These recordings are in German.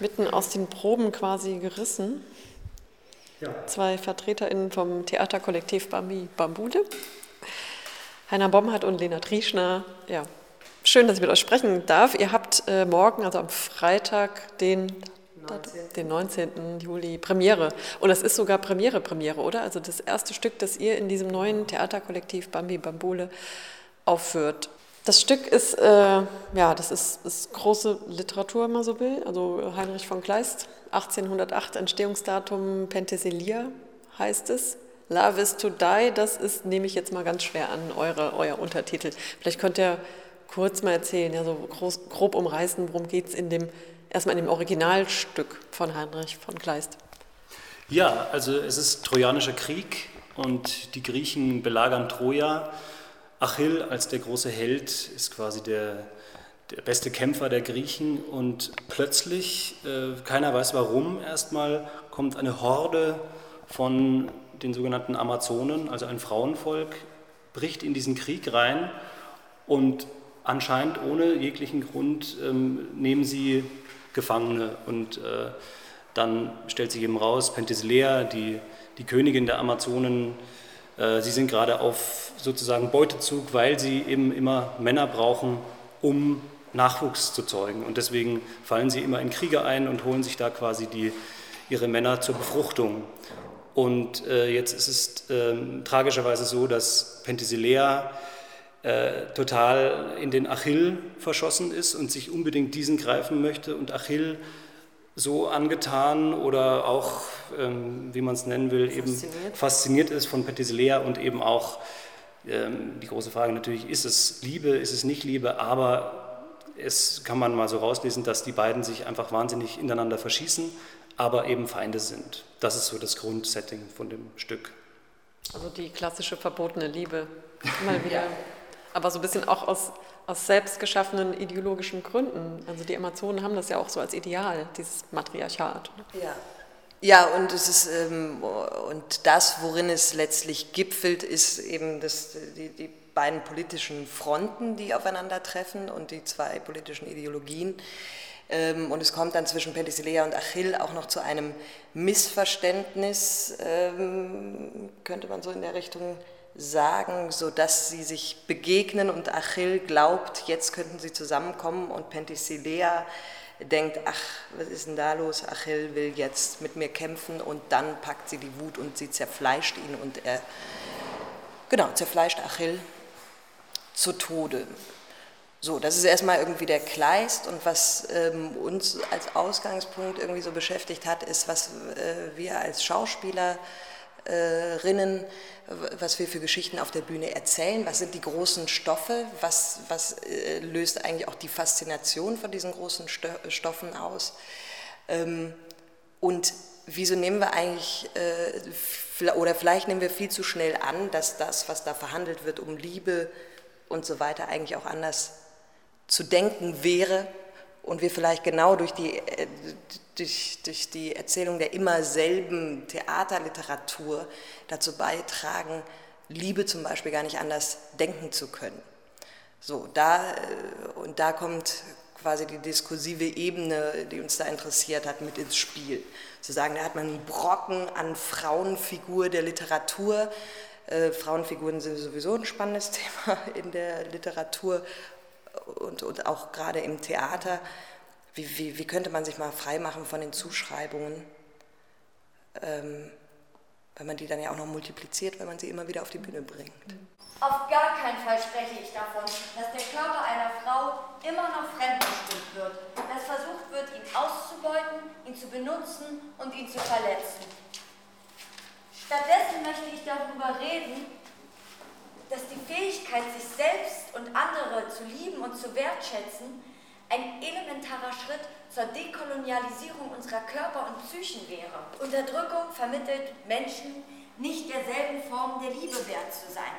mitten aus den Proben quasi gerissen. Ja. Zwei VertreterInnen vom Theaterkollektiv Bambi Bambule. Heiner Bomhardt und Lena Trieschner. Ja, schön, dass ich mit euch sprechen darf. Ihr habt äh, morgen, also am Freitag, den 19. den 19. Juli Premiere. Und das ist sogar Premiere, Premiere, oder? Also das erste Stück, das ihr in diesem neuen Theaterkollektiv Bambi Bambule aufführt. Das Stück ist, äh, ja, das ist, ist, große Literatur, wenn man so will. Also Heinrich von Kleist, 1808 Entstehungsdatum Penthesilea heißt es. Love is to die, das ist, nehme ich jetzt mal ganz schwer an, eure, euer Untertitel. Vielleicht könnt ihr kurz mal erzählen, ja, so groß, grob umreißen, worum geht es in dem, erstmal in dem Originalstück von Heinrich von Kleist. Ja, also es ist Trojanischer Krieg und die Griechen belagern Troja Achill als der große Held ist quasi der, der beste Kämpfer der Griechen und plötzlich, äh, keiner weiß warum, erstmal kommt eine Horde von den sogenannten Amazonen, also ein Frauenvolk, bricht in diesen Krieg rein und anscheinend ohne jeglichen Grund ähm, nehmen sie Gefangene und äh, dann stellt sich eben raus, Penthesilea, die, die Königin der Amazonen, sie sind gerade auf sozusagen Beutezug, weil sie eben immer Männer brauchen, um Nachwuchs zu zeugen. Und deswegen fallen sie immer in Kriege ein und holen sich da quasi die, ihre Männer zur Befruchtung. Und äh, jetzt ist es äh, tragischerweise so, dass Penthesilea äh, total in den Achill verschossen ist und sich unbedingt diesen greifen möchte. Und Achill so angetan oder auch, ähm, wie man es nennen will, eben fasziniert ist von Penthesilea und eben auch ähm, die große Frage natürlich, ist es Liebe, ist es nicht Liebe, aber es kann man mal so rauslesen, dass die beiden sich einfach wahnsinnig ineinander verschießen, aber eben Feinde sind. Das ist so das Grundsetting von dem Stück. Also die klassische verbotene Liebe, mal wieder. ja. Aber so ein bisschen auch aus aus selbstgeschaffenen ideologischen Gründen. Also die Amazonen haben das ja auch so als Ideal, dieses Matriarchat. Ja. Ja, und es ist ähm, und das, worin es letztlich gipfelt, ist eben das, die, die beiden politischen Fronten, die aufeinandertreffen und die zwei politischen Ideologien. Ähm, und es kommt dann zwischen Penthesilea und Achill auch noch zu einem Missverständnis, ähm, könnte man so in der Richtung sagen, sodass sie sich begegnen und Achill glaubt, jetzt könnten sie zusammenkommen und Penthesilea denkt, ach, was ist denn da los? Achill will jetzt mit mir kämpfen und dann packt sie die Wut und sie zerfleischt ihn und er, genau, zerfleischt Achill zu Tode. So, das ist erstmal irgendwie der Kleist und was ähm, uns als Ausgangspunkt irgendwie so beschäftigt hat, ist, was äh, wir als Schauspieler Rinnen, was wir für Geschichten auf der Bühne erzählen, was sind die großen Stoffe, was, was äh, löst eigentlich auch die Faszination von diesen großen Stoffen aus? Ähm, und wieso nehmen wir eigentlich, äh, oder vielleicht nehmen wir viel zu schnell an, dass das, was da verhandelt wird um Liebe und so weiter, eigentlich auch anders zu denken wäre und wir vielleicht genau durch die, äh, durch, durch die Erzählung der immer selben Theaterliteratur dazu beitragen, Liebe zum Beispiel gar nicht anders denken zu können. So, da, äh, und da kommt quasi die diskursive Ebene, die uns da interessiert hat, mit ins Spiel. Zu sagen, da hat man einen Brocken an Frauenfigur der Literatur. Äh, Frauenfiguren sind sowieso ein spannendes Thema in der Literatur und, und auch gerade im Theater. Wie, wie, wie könnte man sich mal freimachen von den Zuschreibungen, ähm, weil man die dann ja auch noch multipliziert, wenn man sie immer wieder auf die Bühne bringt? Auf gar keinen Fall spreche ich davon, dass der Körper einer Frau immer noch fremdbestimmt wird, dass versucht wird, ihn auszubeuten, ihn zu benutzen und ihn zu verletzen. Stattdessen möchte ich darüber reden, dass die Fähigkeit, sich selbst und andere zu lieben und zu wertschätzen, ein elementarer Schritt zur Dekolonialisierung unserer Körper und Psychen wäre. Unterdrückung vermittelt Menschen nicht derselben Form der Liebe wert zu sein.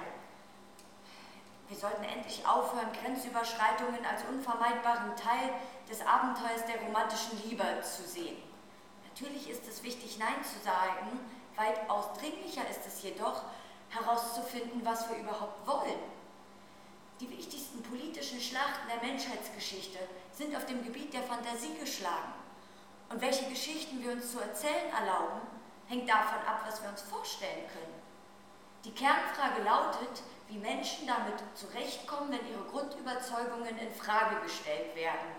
Wir sollten endlich aufhören, Grenzüberschreitungen als unvermeidbaren Teil des Abenteuers der romantischen Liebe zu sehen. Natürlich ist es wichtig, Nein zu sagen, weitaus dringlicher ist es jedoch, herauszufinden, was wir überhaupt wollen. Die wichtigsten politischen Schlachten der Menschheitsgeschichte sind auf dem Gebiet der Fantasie geschlagen. Und welche Geschichten wir uns zu erzählen erlauben, hängt davon ab, was wir uns vorstellen können. Die Kernfrage lautet, wie Menschen damit zurechtkommen, wenn ihre Grundüberzeugungen in Frage gestellt werden.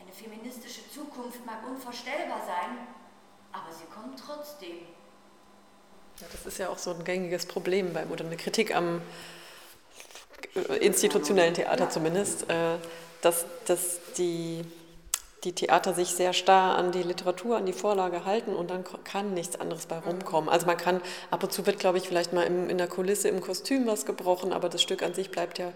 Eine feministische Zukunft mag unvorstellbar sein, aber sie kommt trotzdem. Ja, das ist ja auch so ein gängiges Problem beim, oder eine Kritik am institutionellen Theater zumindest, äh, dass, dass die die Theater sich sehr starr an die Literatur, an die Vorlage halten und dann kann nichts anderes bei rumkommen. Also man kann, ab und zu wird, glaube ich, vielleicht mal im, in der Kulisse im Kostüm was gebrochen, aber das Stück an sich bleibt ja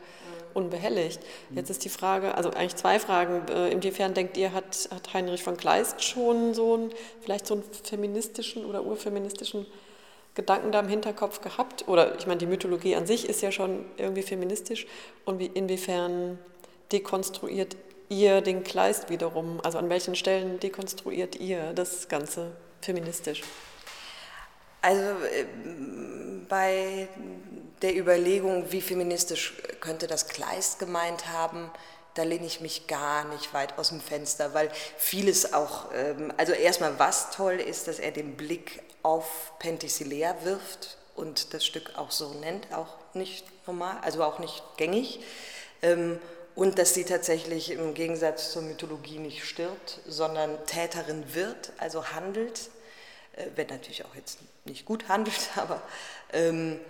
unbehelligt. Jetzt ist die Frage, also eigentlich zwei Fragen. Äh, inwiefern denkt ihr, hat, hat Heinrich von Kleist schon so einen, vielleicht so einen feministischen oder urfeministischen Gedanken da im Hinterkopf gehabt? Oder ich meine, die Mythologie an sich ist ja schon irgendwie feministisch. Und wie, inwiefern dekonstruiert ihr den Kleist wiederum? Also an welchen Stellen dekonstruiert ihr das Ganze feministisch? Also äh, bei der Überlegung, wie feministisch könnte das Kleist gemeint haben, da lehne ich mich gar nicht weit aus dem Fenster, weil vieles auch, ähm, also erstmal was toll ist, dass er den Blick auf Penthesilea wirft und das Stück auch so nennt, auch nicht normal, also auch nicht gängig. Ähm, und dass sie tatsächlich im Gegensatz zur Mythologie nicht stirbt, sondern Täterin wird, also handelt, äh, wenn natürlich auch jetzt nicht gut handelt, aber ähm,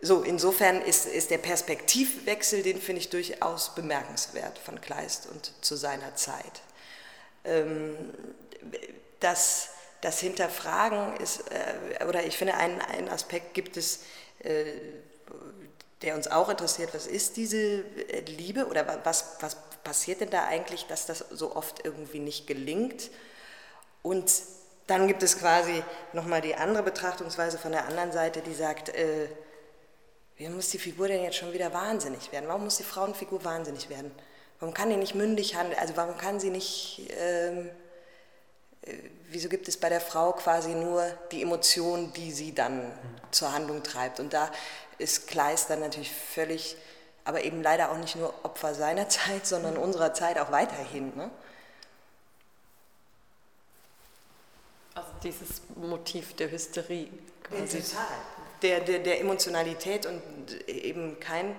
so, insofern ist, ist der Perspektivwechsel, den finde ich durchaus bemerkenswert von Kleist und zu seiner Zeit. Ähm, das, das Hinterfragen ist, äh, oder ich finde, einen, einen Aspekt gibt es, äh, der uns auch interessiert, was ist diese äh, Liebe oder was, was passiert denn da eigentlich, dass das so oft irgendwie nicht gelingt? Und dann gibt es quasi nochmal die andere Betrachtungsweise von der anderen Seite, die sagt, äh, wie muss die Figur denn jetzt schon wieder wahnsinnig werden? Warum muss die Frauenfigur wahnsinnig werden? Warum kann die nicht mündig handeln? Also warum kann sie nicht, ähm, äh, wieso gibt es bei der Frau quasi nur die Emotion, die sie dann zur Handlung treibt? Und da ist Kleist dann natürlich völlig, aber eben leider auch nicht nur Opfer seiner Zeit, sondern unserer Zeit auch weiterhin. Ne? Also dieses Motiv der Hysterie quasi. Total. Der, der, der Emotionalität und eben kein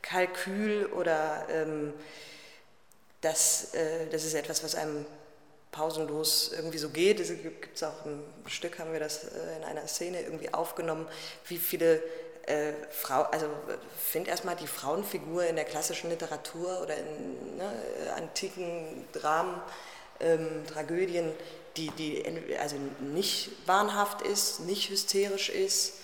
Kalkül oder ähm, das, äh, das ist etwas, was einem pausenlos irgendwie so geht. Es gibt es auch im Stück, haben wir das äh, in einer Szene irgendwie aufgenommen, wie viele äh, Frau, also finde erstmal die Frauenfigur in der klassischen Literatur oder in ne, antiken Dramen, ähm, Tragödien, die, die also nicht wahnhaft ist, nicht hysterisch ist,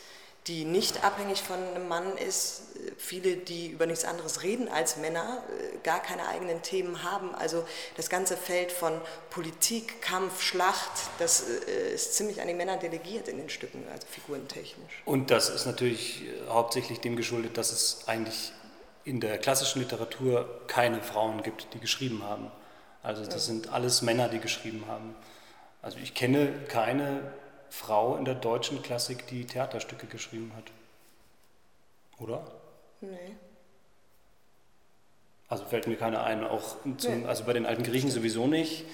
die nicht abhängig von einem Mann ist, viele, die über nichts anderes reden als Männer, äh, gar keine eigenen Themen haben. Also das ganze Feld von Politik, Kampf, Schlacht, das äh, ist ziemlich an die Männer delegiert in den Stücken, also figurentechnisch. Und das ist natürlich äh, hauptsächlich dem geschuldet, dass es eigentlich in der klassischen Literatur keine Frauen gibt, die geschrieben haben. Also das sind alles Männer, die geschrieben haben. Also ich kenne keine Frau in der deutschen Klassik, die Theaterstücke geschrieben hat. Oder? Nee. Also fällt mir keine ein, auch zum, nee. also bei den alten Griechen sowieso nicht.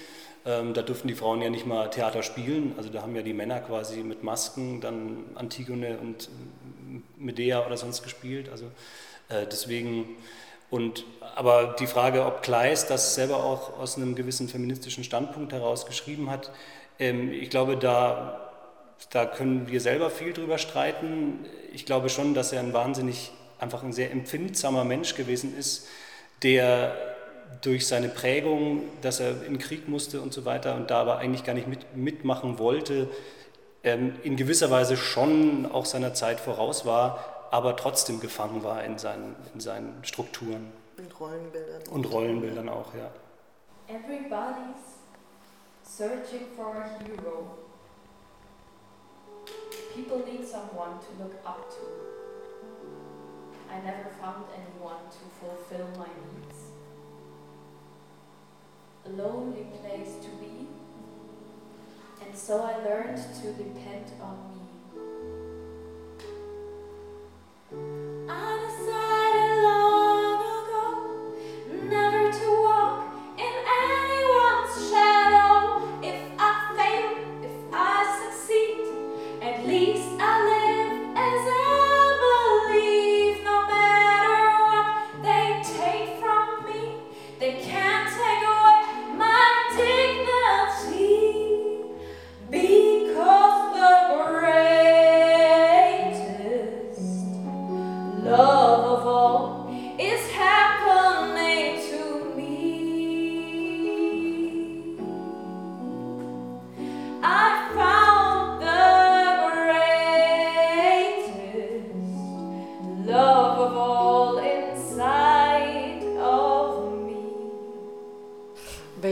Ähm, da durften die Frauen ja nicht mal Theater spielen. Also da haben ja die Männer quasi mit Masken dann Antigone und Medea oder sonst gespielt. Also äh, deswegen und aber die Frage, ob Kleist das selber auch aus einem gewissen feministischen Standpunkt heraus geschrieben hat, ähm, ich glaube, da da können wir selber viel drüber streiten. Ich glaube schon, dass er ein wahnsinnig, einfach ein sehr empfindsamer Mensch gewesen ist, der durch seine Prägung, dass er in den Krieg musste und so weiter und da aber eigentlich gar nicht mit, mitmachen wollte, ähm, in gewisser Weise schon auch seiner Zeit voraus war, aber trotzdem gefangen war in seinen, in seinen Strukturen. Und Rollenbildern. Und Rollenbildern auch, ja. Everybody's searching for a hero. People need someone to look up to. I never found anyone to fulfill my needs. A lonely place to be, and so I learned to depend on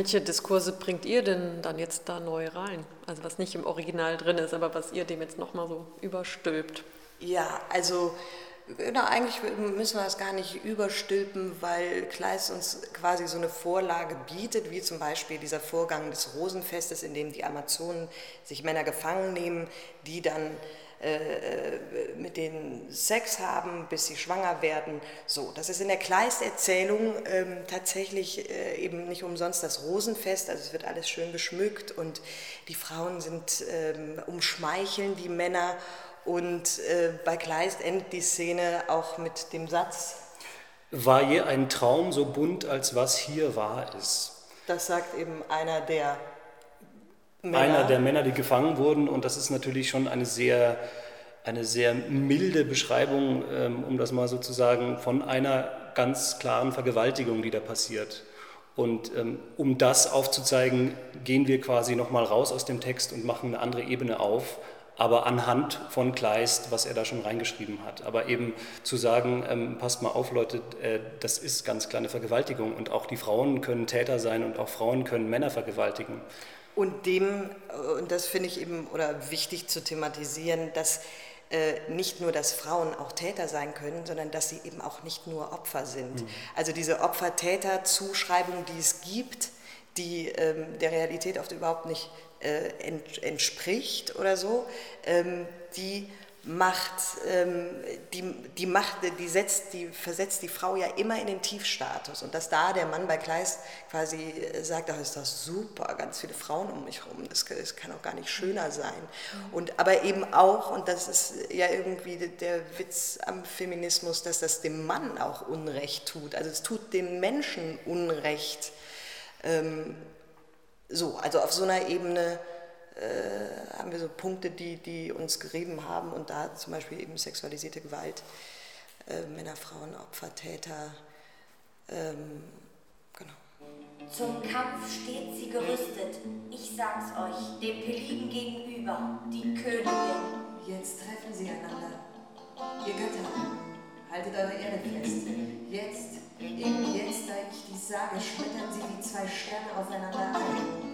Welche Diskurse bringt ihr denn dann jetzt da neu rein? Also was nicht im Original drin ist, aber was ihr dem jetzt nochmal so überstülpt? Ja, also na, eigentlich müssen wir das gar nicht überstülpen, weil Kleist uns quasi so eine Vorlage bietet, wie zum Beispiel dieser Vorgang des Rosenfestes, in dem die Amazonen sich Männer gefangen nehmen, die dann äh, mit denen Sex haben, bis sie schwanger werden. So, das ist in der Kleist-Erzählung ähm, tatsächlich äh, eben nicht umsonst das Rosenfest. Also es wird alles schön geschmückt und die Frauen sind ähm, umschmeicheln die Männer. Und äh, bei Kleist endet die Szene auch mit dem Satz. War je ein Traum so bunt, als was hier wahr ist? Das sagt eben einer der Männer. einer der Männer, die gefangen wurden. Und das ist natürlich schon eine sehr, eine sehr milde Beschreibung, ähm, um das mal so zu sagen, von einer ganz klaren Vergewaltigung, die da passiert. Und ähm, um das aufzuzeigen, gehen wir quasi nochmal raus aus dem Text und machen eine andere Ebene auf, aber anhand von Kleist, was er da schon reingeschrieben hat. Aber eben zu sagen, ähm, passt mal auf, Leute, äh, das ist ganz kleine Vergewaltigung und auch die Frauen können Täter sein und auch Frauen können Männer vergewaltigen. Und dem, äh, und das finde ich eben oder wichtig zu thematisieren, dass äh, nicht nur, dass Frauen auch Täter sein können, sondern dass sie eben auch nicht nur Opfer sind. Mhm. Also diese Opfer-Täter-Zuschreibung, die es gibt, die ähm, der Realität oft überhaupt nicht äh, ent, entspricht oder so, ähm, die macht, ähm, die, die, macht die, setzt, die versetzt die Frau ja immer in den Tiefstatus. Und dass da der Mann bei Kleist quasi sagt, ach ist das super, ganz viele Frauen um mich herum, das, das kann auch gar nicht schöner sein. Und aber eben auch, und das ist ja irgendwie der Witz am Feminismus, dass das dem Mann auch Unrecht tut. Also es tut dem Menschen Unrecht. Ähm, so, also auf so einer Ebene äh, haben wir so Punkte, die, die uns gerieben haben und da zum Beispiel eben sexualisierte Gewalt, äh, Männer, Frauen, Opfer, Täter, ähm, genau. Zum Kampf steht sie gerüstet, ich sag's euch, dem Peligen gegenüber, die Königin. Jetzt treffen sie einander, ihr Götter, haltet eure Erde fest. Jetzt, eben jetzt, da ich dies sage, schmettern sie wie zwei Sterne aufeinander ein.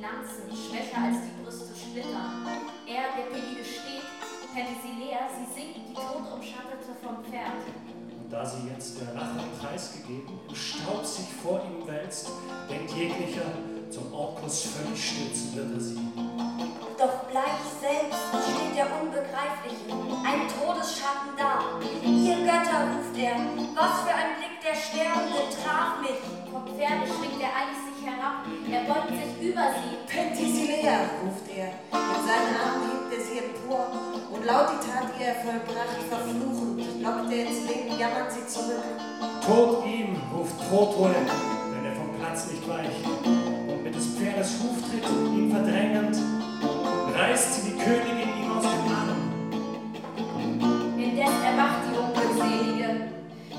Lanzen, schwächer als die Brüste splittern. Er, der Pelide steht, Penthesilea, sie sinkt, die Todumschattete vom Pferd. Und da sie jetzt der Rache preisgegeben, im Staub sich vor ihm wälzt, denkt jeglicher, zum Orkus völlig stürzen wird er sie. Doch bleich selbst steht der Unbegreifliche, ein Todesschatten da. Ihr Götter, ruft er, was für ein Blick der Sterbende traf mich. Vom Pferde schwingt er eilig herab, er beugt sich über sie. Penthesilea, ruft er, in seinen Armen hebt er sie empor, und laut die Tat, die er vollbracht, verfluchend, lockt er ins Leben, jammert sie zurück. Tod ihm, ruft Protoe, wenn er vom Platz nicht weicht, und mit des Pferdes Huftritt ihn verdrängend, reißt sie die Königin ihm aus dem Arm. Indes erwacht die Unglückselige,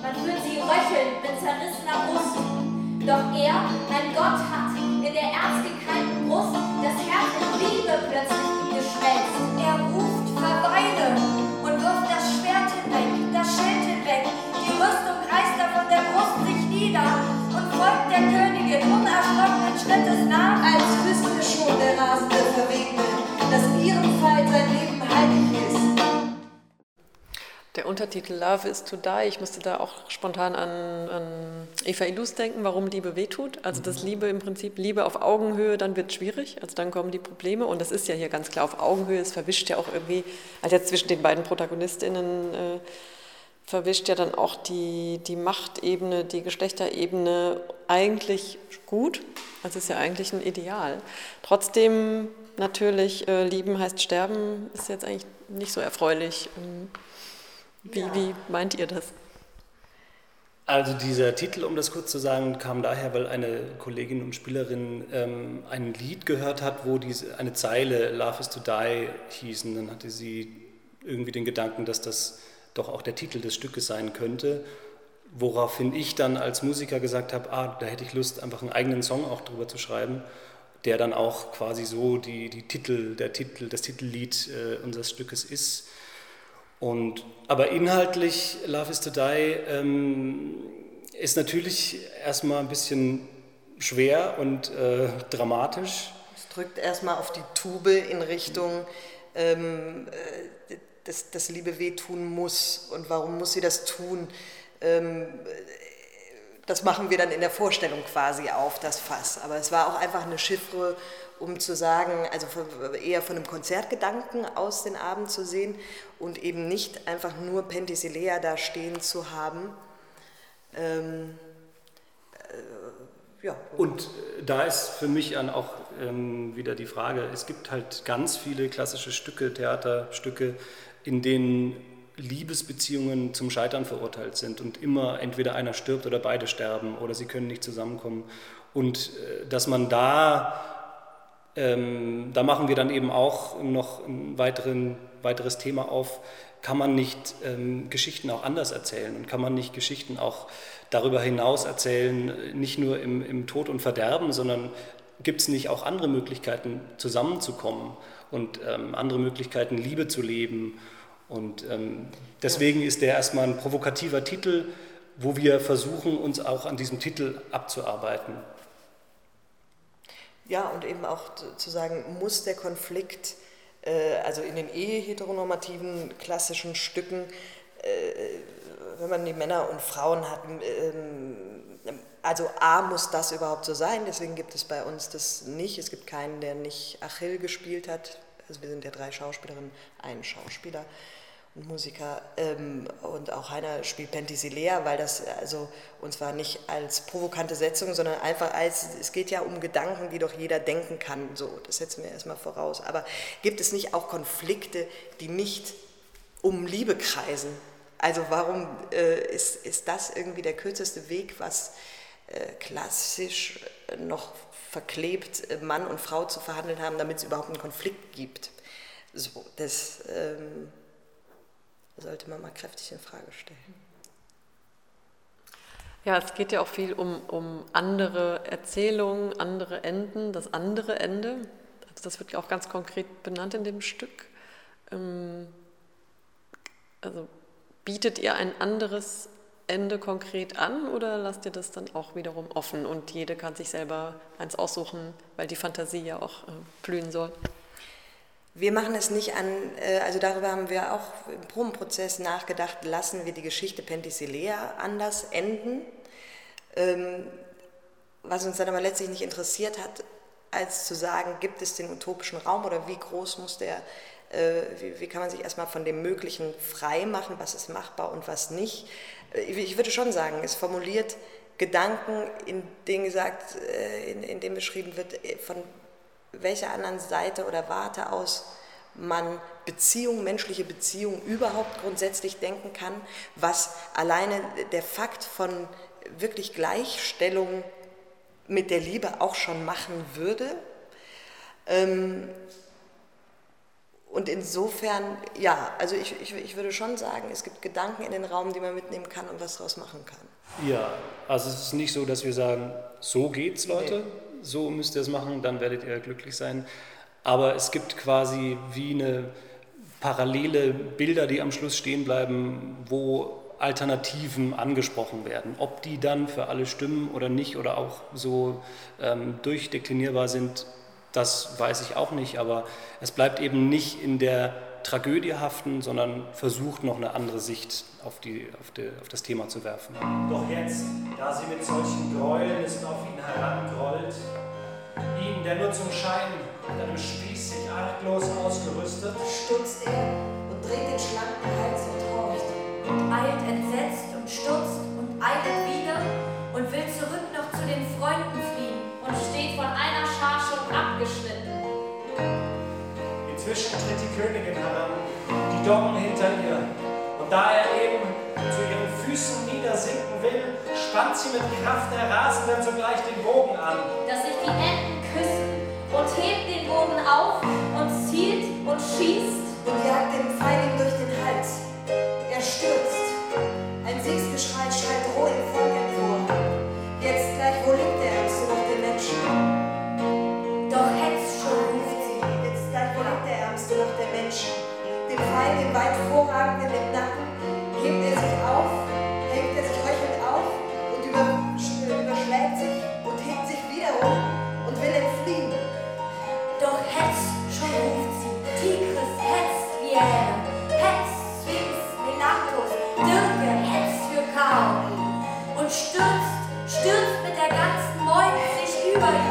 man fühlt sie röcheln mit zerrissener Brust, doch er, ein Gott, hat in der erzgekeimten Brust das Herz in Liebe plötzlich ihm geschwelzt. Er ruft, verweile und wirft das Schwert hinweg, das Schild hinweg. Die Rüstung reißt er von der Brust sich nieder und folgt der Königin unerschrockenen Schrittes nach. Als wüsste schon der rasende Verwegene, dass ihrem Fall sein Leben heilig ist. Der Untertitel Love is to Die, ich musste da auch spontan an, an Eva Illus denken, warum Liebe wehtut. Also dass mhm. Liebe im Prinzip, Liebe auf Augenhöhe, dann wird es schwierig, also dann kommen die Probleme und das ist ja hier ganz klar auf Augenhöhe, es verwischt ja auch irgendwie, also jetzt zwischen den beiden ProtagonistInnen äh, verwischt ja dann auch die, die Machtebene, die Geschlechterebene eigentlich gut, also ist ja eigentlich ein Ideal. Trotzdem natürlich, äh, lieben heißt sterben, ist jetzt eigentlich nicht so erfreulich. Ähm, wie, ja. wie meint ihr das? Also dieser Titel, um das kurz zu sagen, kam daher, weil eine Kollegin und Spielerin ähm, ein Lied gehört hat, wo diese, eine Zeile Love is to Die hieß. Und dann hatte sie irgendwie den Gedanken, dass das doch auch der Titel des Stückes sein könnte. Woraufhin ich dann als Musiker gesagt habe, ah, da hätte ich Lust, einfach einen eigenen Song auch drüber zu schreiben, der dann auch quasi so die, die Titel, der Titel, das Titellied äh, unseres Stückes ist. Und, aber inhaltlich, Love is to Die ähm, ist natürlich erstmal ein bisschen schwer und äh, dramatisch. Es drückt erstmal auf die Tube in Richtung, ähm, äh, dass, dass Liebe wehtun muss. Und warum muss sie das tun? Ähm, das machen wir dann in der Vorstellung quasi auf, das Fass. Aber es war auch einfach eine Chiffre, um zu sagen, also eher von einem Konzertgedanken aus den Abend zu sehen und eben nicht einfach nur Penthesilea da stehen zu haben. Ähm, äh, ja. Und äh, da ist für mich an auch ähm, wieder die Frage, es gibt halt ganz viele klassische Stücke, Theaterstücke, in denen Liebesbeziehungen zum Scheitern verurteilt sind und immer entweder einer stirbt oder beide sterben oder sie können nicht zusammenkommen. Und äh, dass man da, ähm, da machen wir dann eben auch noch ein weiteren, weiteres Thema auf, kann man nicht ähm, Geschichten auch anders erzählen? Und kann man nicht Geschichten auch darüber hinaus erzählen, nicht nur im, im Tod und Verderben, sondern gibt es nicht auch andere Möglichkeiten zusammenzukommen und ähm, andere Möglichkeiten Liebe zu leben? Und ähm, deswegen ist der erstmal ein provokativer Titel, wo wir versuchen, uns auch an diesem Titel abzuarbeiten. Ja, und eben auch zu sagen, muss der Konflikt, äh, also in den eheheteronormativen klassischen Stücken, äh, wenn man die Männer und Frauen hat, äh, also A muss das überhaupt so sein, deswegen gibt es bei uns das nicht. Es gibt keinen, der nicht Achill gespielt hat. Also wir sind ja drei Schauspielerinnen, ein Schauspieler Musiker ähm, und auch Heiner spielt Penthesilea, weil das also und zwar nicht als provokante Setzung, sondern einfach als es geht ja um Gedanken, die doch jeder denken kann. So, das setzen wir erstmal voraus. Aber gibt es nicht auch Konflikte, die nicht um Liebe kreisen? Also warum äh, ist, ist das irgendwie der kürzeste Weg, was äh, klassisch noch verklebt äh, Mann und Frau zu verhandeln haben, damit es überhaupt einen Konflikt gibt? So, das ähm, sollte man mal kräftig in Frage stellen. Ja, es geht ja auch viel um, um andere Erzählungen, andere Enden, das andere Ende. Also das wird ja auch ganz konkret benannt in dem Stück. Ähm, also bietet ihr ein anderes Ende konkret an oder lasst ihr das dann auch wiederum offen und jede kann sich selber eins aussuchen, weil die Fantasie ja auch äh, blühen soll? Wir machen es nicht an, äh, also darüber haben wir auch im Probenprozess nachgedacht, lassen wir die Geschichte Penthesilea anders enden. Ähm, was uns dann aber letztlich nicht interessiert hat, als zu sagen, gibt es den utopischen Raum oder wie groß muss der, äh, wie, kann man sich erstmal von dem Möglichen frei machen, was ist machbar und was nicht. Äh, ich würde schon sagen, es formuliert Gedanken, in denen gesagt, in, in dem beschrieben wird, von welcher anderen Seite oder Warte aus man Beziehung, menschliche Beziehung überhaupt grundsätzlich denken kann, was alleine der Fakt von wirklich Gleichstellung mit der Liebe auch schon machen würde. Ähm, und insofern, ja, also ich, ich, ich würde schon sagen, es gibt Gedanken in den Raum, die man mitnehmen kann und was daraus machen kann. Ja, also es ist nicht so, dass wir sagen, so geht's, Leute. Nee so müsst ihr es machen, dann werdet ihr glücklich sein. Aber es gibt quasi wie eine parallele Bilder, die am Schluss stehen bleiben, wo Alternativen angesprochen werden. Ob die dann für alle stimmen oder nicht oder auch so ähm, durchdeklinierbar sind, das weiß ich auch nicht. Aber es bleibt eben nicht in der Tragödie haften, sondern versucht noch eine andere Sicht auf, die, auf, die, auf das Thema zu werfen. Doch jetzt, da sie mit solchen Gräuelnissen auf ihn herangrollt, ihn, der nur zum Schein mit einem Spieß sich arglos ausgerüstet, stutzt er und dreht den schlanken Hals und horcht. Und eilt entsetzt und stutzt und eilt wieder und will zurück noch zu den Freunden fliehen Königin heran, die Doggen hinter ihr. Und da er eben zu ihren Füßen niedersinken will, spannt sie mit Kraft der Rasenden sogleich den Bogen an. Dass sich die Enden küssen und hebt den Bogen auf und zielt und schießt. Und jagt den Pfeil ihm durch den Hals. Er stürzt. Ein Siegsgeschrei schreit roh im Volk Teil, den weit vorragenden im Nacken, hebt er sich auf, hebt er sich heuchelnd auf und über, überschlägt sich und hebt sich wieder wiederum und will entfliehen. Doch Hetz, schon ruft sie, Tigris, Hetz, Viera, Hetz, Sphinx, Melatos, Dirke, Hetz für Kaori und stürzt, stürzt mit der ganzen Meute sich über ihn.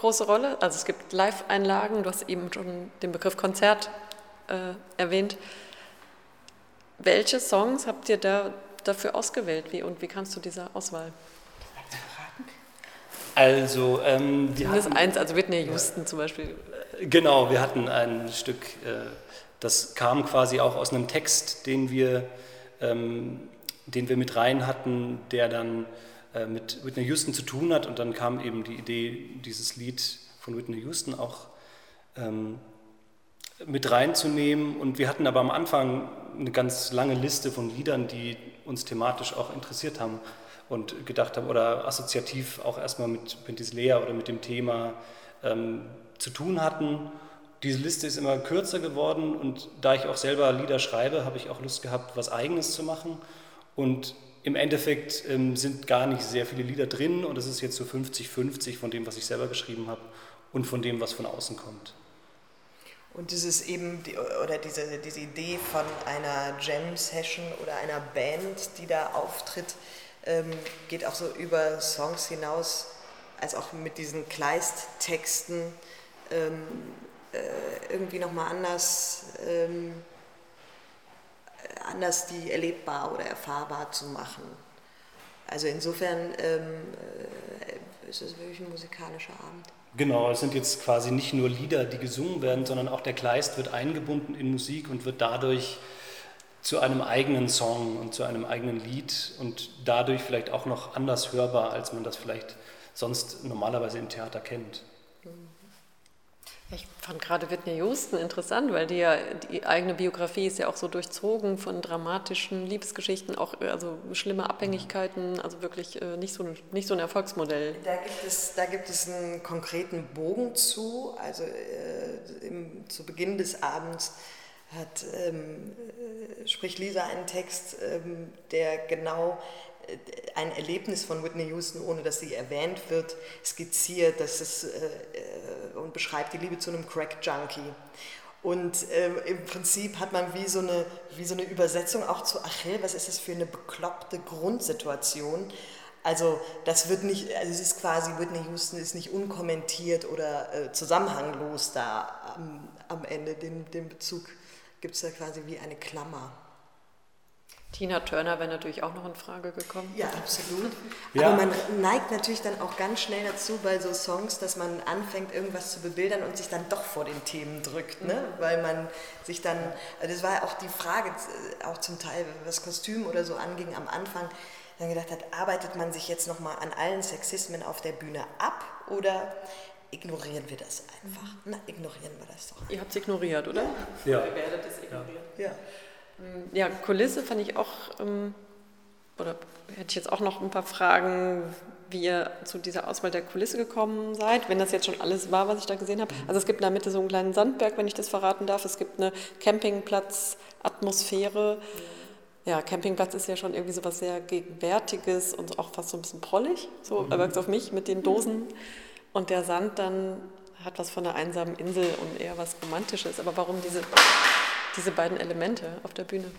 große Rolle. Also es gibt Live-Einlagen, du hast eben schon den Begriff Konzert äh, erwähnt. Welche Songs habt ihr da dafür ausgewählt wie, und wie kannst du dieser Auswahl? Also, ähm, wir hatten, eins, also Whitney Houston zum Beispiel. Genau, wir hatten ein Stück, äh, das kam quasi auch aus einem Text, den wir, ähm, den wir mit rein hatten, der dann äh, mit Whitney Houston zu tun hat. Und dann kam eben die Idee, dieses Lied von Whitney Houston auch ähm, mit reinzunehmen. Und wir hatten aber am Anfang eine ganz lange Liste von Liedern, die uns thematisch auch interessiert haben und gedacht haben oder assoziativ auch erstmal mit Pentis Lea oder mit dem Thema ähm, zu tun hatten. Diese Liste ist immer kürzer geworden und da ich auch selber Lieder schreibe, habe ich auch Lust gehabt, was Eigenes zu machen. Und im Endeffekt ähm, sind gar nicht sehr viele Lieder drin und es ist jetzt so 50-50 von dem, was ich selber geschrieben habe und von dem, was von außen kommt. Und dieses eben, oder diese, diese Idee von einer Jam-Session oder einer Band, die da auftritt, ähm, geht auch so über Songs hinaus, als auch mit diesen Kleist-Texten ähm, äh, irgendwie nochmal anders ähm, anders die erlebbar oder erfahrbar zu machen. Also insofern ähm, äh, ist es wirklich ein musikalischer Abend. Genau, es sind jetzt quasi nicht nur Lieder, die gesungen werden, sondern auch der Kleist wird eingebunden in Musik und wird dadurch zu einem eigenen Song und zu einem eigenen Lied und dadurch vielleicht auch noch anders hörbar, als man das vielleicht sonst normalerweise im Theater kennt. Mhm. Ich fand gerade Whitney Houston interessant, weil die ja die eigene Biografie ist ja auch so durchzogen von dramatischen Liebesgeschichten, auch also schlimme Abhängigkeiten, also wirklich äh, nicht so, nicht so ein Erfolgsmodell. Da gibt es, da gibt es einen konkreten Bogen zu. Also äh, im, zu Beginn des Abends hat, ähm, äh, spricht Lisa einen Text, ähm, der genau ein Erlebnis von Whitney Houston, ohne dass sie erwähnt wird, skizziert das ist, äh, äh, und beschreibt die Liebe zu einem Crack-Junkie. Und äh, im Prinzip hat man wie so, eine, wie so eine Übersetzung auch zu Achille, was ist das für eine bekloppte Grundsituation? Also das wird nicht, also es ist quasi, Whitney Houston ist nicht unkommentiert oder äh, zusammenhanglos da am, am Ende, den, den Bezug gibt es da quasi wie eine Klammer. Tina Turner wäre natürlich auch noch in Frage gekommen. Ja, absolut. Ja. Aber man neigt natürlich dann auch ganz schnell dazu bei so Songs, dass man anfängt, irgendwas zu bebildern und sich dann doch vor den Themen drückt. Ne? Mhm. Weil man sich dann, also das war ja auch die Frage, auch zum Teil, was Kostüm oder so anging am Anfang, dann gedacht hat, arbeitet man sich jetzt nochmal an allen Sexismen auf der Bühne ab oder ignorieren wir das einfach? Na, ignorieren wir das doch. Ihr habt es ignoriert, oder? Ja. Ihr werdet es ignorieren. ja. ja. Ja, Kulisse fand ich auch, ähm, oder hätte ich jetzt auch noch ein paar Fragen, wie ihr zu dieser Auswahl der Kulisse gekommen seid, wenn das jetzt schon alles war, was ich da gesehen habe. Also es gibt in der Mitte so einen kleinen Sandberg, wenn ich das verraten darf. Es gibt eine Campingplatz-Atmosphäre. Ja, Campingplatz ist ja schon irgendwie so was sehr Gegenwärtiges und auch fast so ein bisschen prollig, so mhm. wirkt auf mich mit den Dosen. Und der Sand dann hat was von einer einsamen Insel und eher was Romantisches. Aber warum diese, diese beiden Elemente auf der Bühne?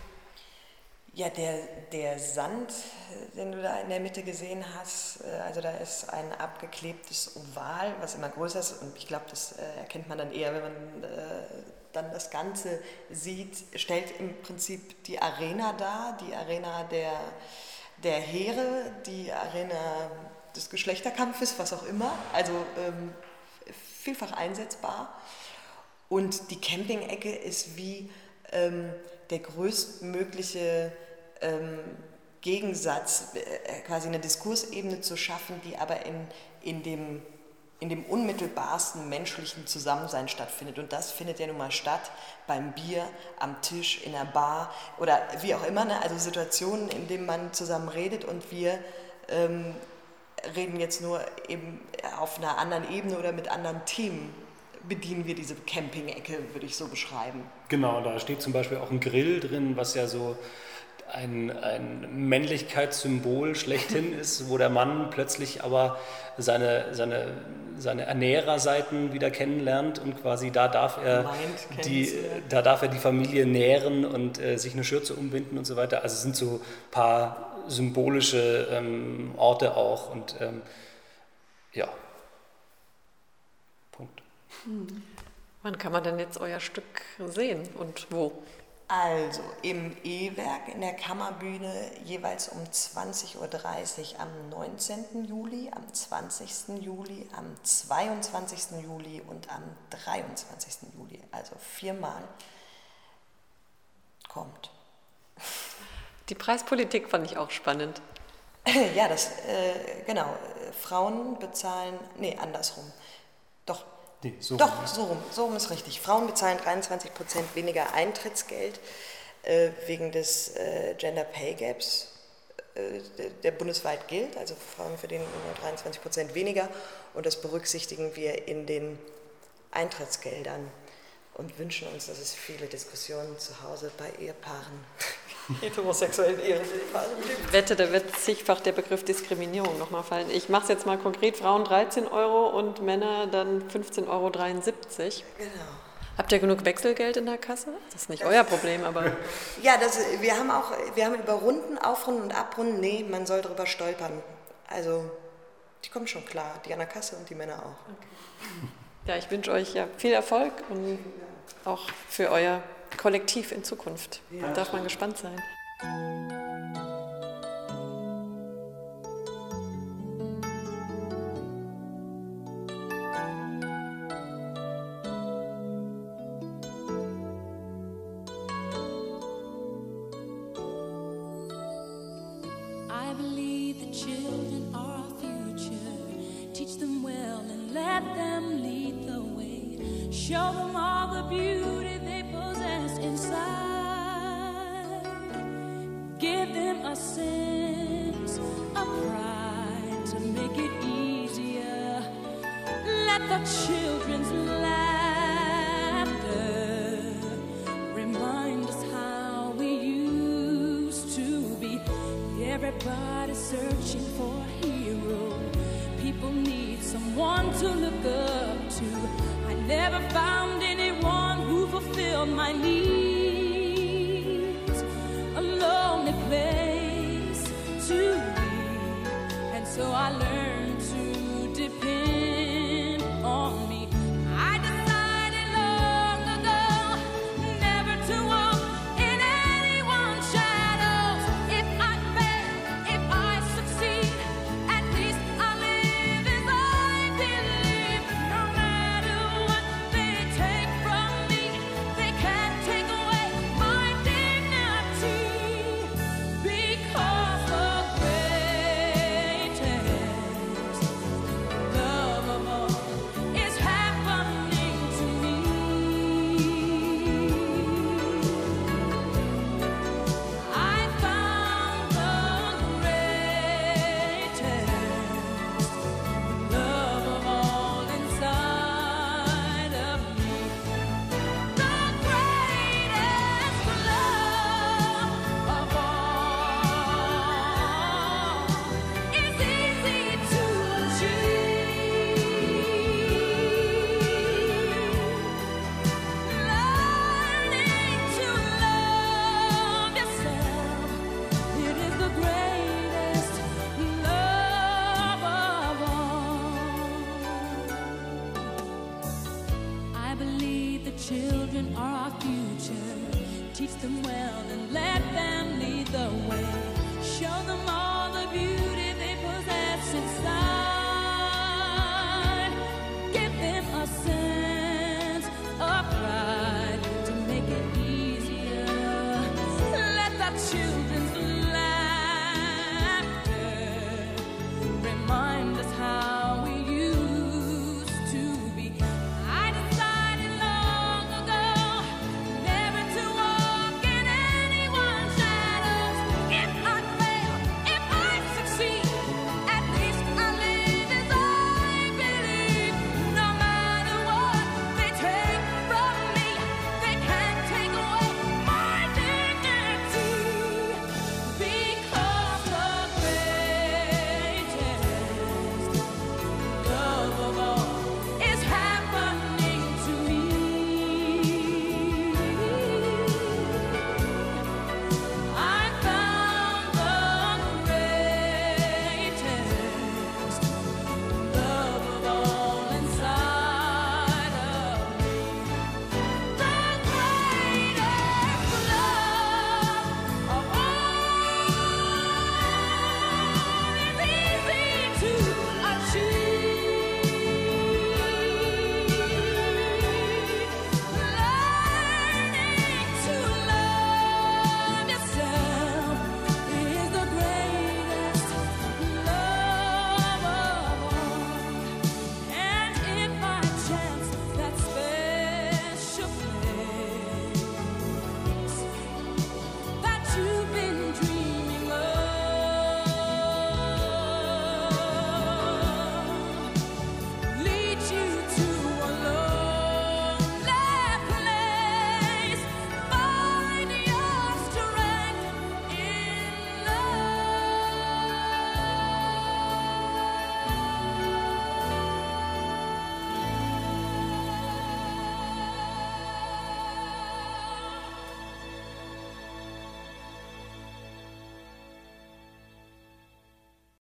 Ja, der, der Sand, den du da in der Mitte gesehen hast, äh, also da ist ein abgeklebtes Oval, was immer größer ist und ich glaube, das äh, erkennt man dann eher, wenn man äh, dann das Ganze sieht, stellt im Prinzip die Arena dar, die Arena der, der Heere, die Arena des Geschlechterkampfes, was auch immer, also ähm, vielfach einsetzbar. Und die Camping-Ecke ist wie ähm, der größtmögliche ähm, Gegensatz, äh, quasi eine Diskursebene zu schaffen, die aber in, in, dem, in dem unmittelbarsten menschlichen Zusammensein stattfindet. Und das findet ja nun mal statt beim Bier, am Tisch, in der Bar oder wie auch immer. Ne? Also Situationen, in denen man zusammen redet und wir ähm, reden jetzt nur eben auf einer anderen Ebene oder mit anderen Themen bedienen wir diese Camping-Ecke, würde ich so beschreiben. Genau, da steht zum Beispiel auch ein Grill drin, was ja so ein, ein Männlichkeitssymbol schlechthin ist, wo der Mann plötzlich aber seine, seine, seine Ernährerseiten wieder kennenlernt und quasi da darf er, die, da darf er die Familie nähren und äh, sich eine Schürze umbinden und so weiter. Also es sind so ein paar symbolische ähm, Orte auch und ähm, ja. Hm. Wann kann man denn jetzt euer Stück sehen und wo? Also im E-Werk in der Kammerbühne jeweils um 20.30 Uhr am 19. Juli, am 20. Juli, am 22. Juli und am 23. Juli. Also viermal kommt. Die Preispolitik fand ich auch spannend. Ja, das, äh, genau. Frauen bezahlen, nee, andersrum. Doch, Nee, so Doch, rum. so rum. So rum ist richtig. Frauen bezahlen 23 Prozent weniger Eintrittsgeld äh, wegen des äh, Gender Pay Gaps, äh, der, der, bundesweit gilt. Also Frauen verdienen nur 23 Prozent weniger und das berücksichtigen wir in den Eintrittsgeldern und wünschen uns, dass es viele Diskussionen zu Hause bei Ehepaaren heterosexuellen Ehe. Ich wette, da wird zigfach der Begriff Diskriminierung nochmal fallen. Ich mache es jetzt mal konkret, Frauen 13 Euro und Männer dann 15,73 Euro. Genau. Habt ihr genug Wechselgeld in der Kasse? Das ist nicht das euer Problem, aber... Ja, das, wir haben auch, wir haben über Runden, Aufrunden und Abrunden, nee, man soll darüber stolpern. Also, die kommen schon klar, die an der Kasse und die Männer auch. Okay. Ja, ich wünsche euch ja viel Erfolg und auch für euer Kollektiv in Zukunft. Da darf man gespannt sein. To make it easier. Let the children's laughter remind us how we used to be. Everybody searching for a hero. People need someone to look up to I never found anyone who fulfilled my needs. A lonely place so I learned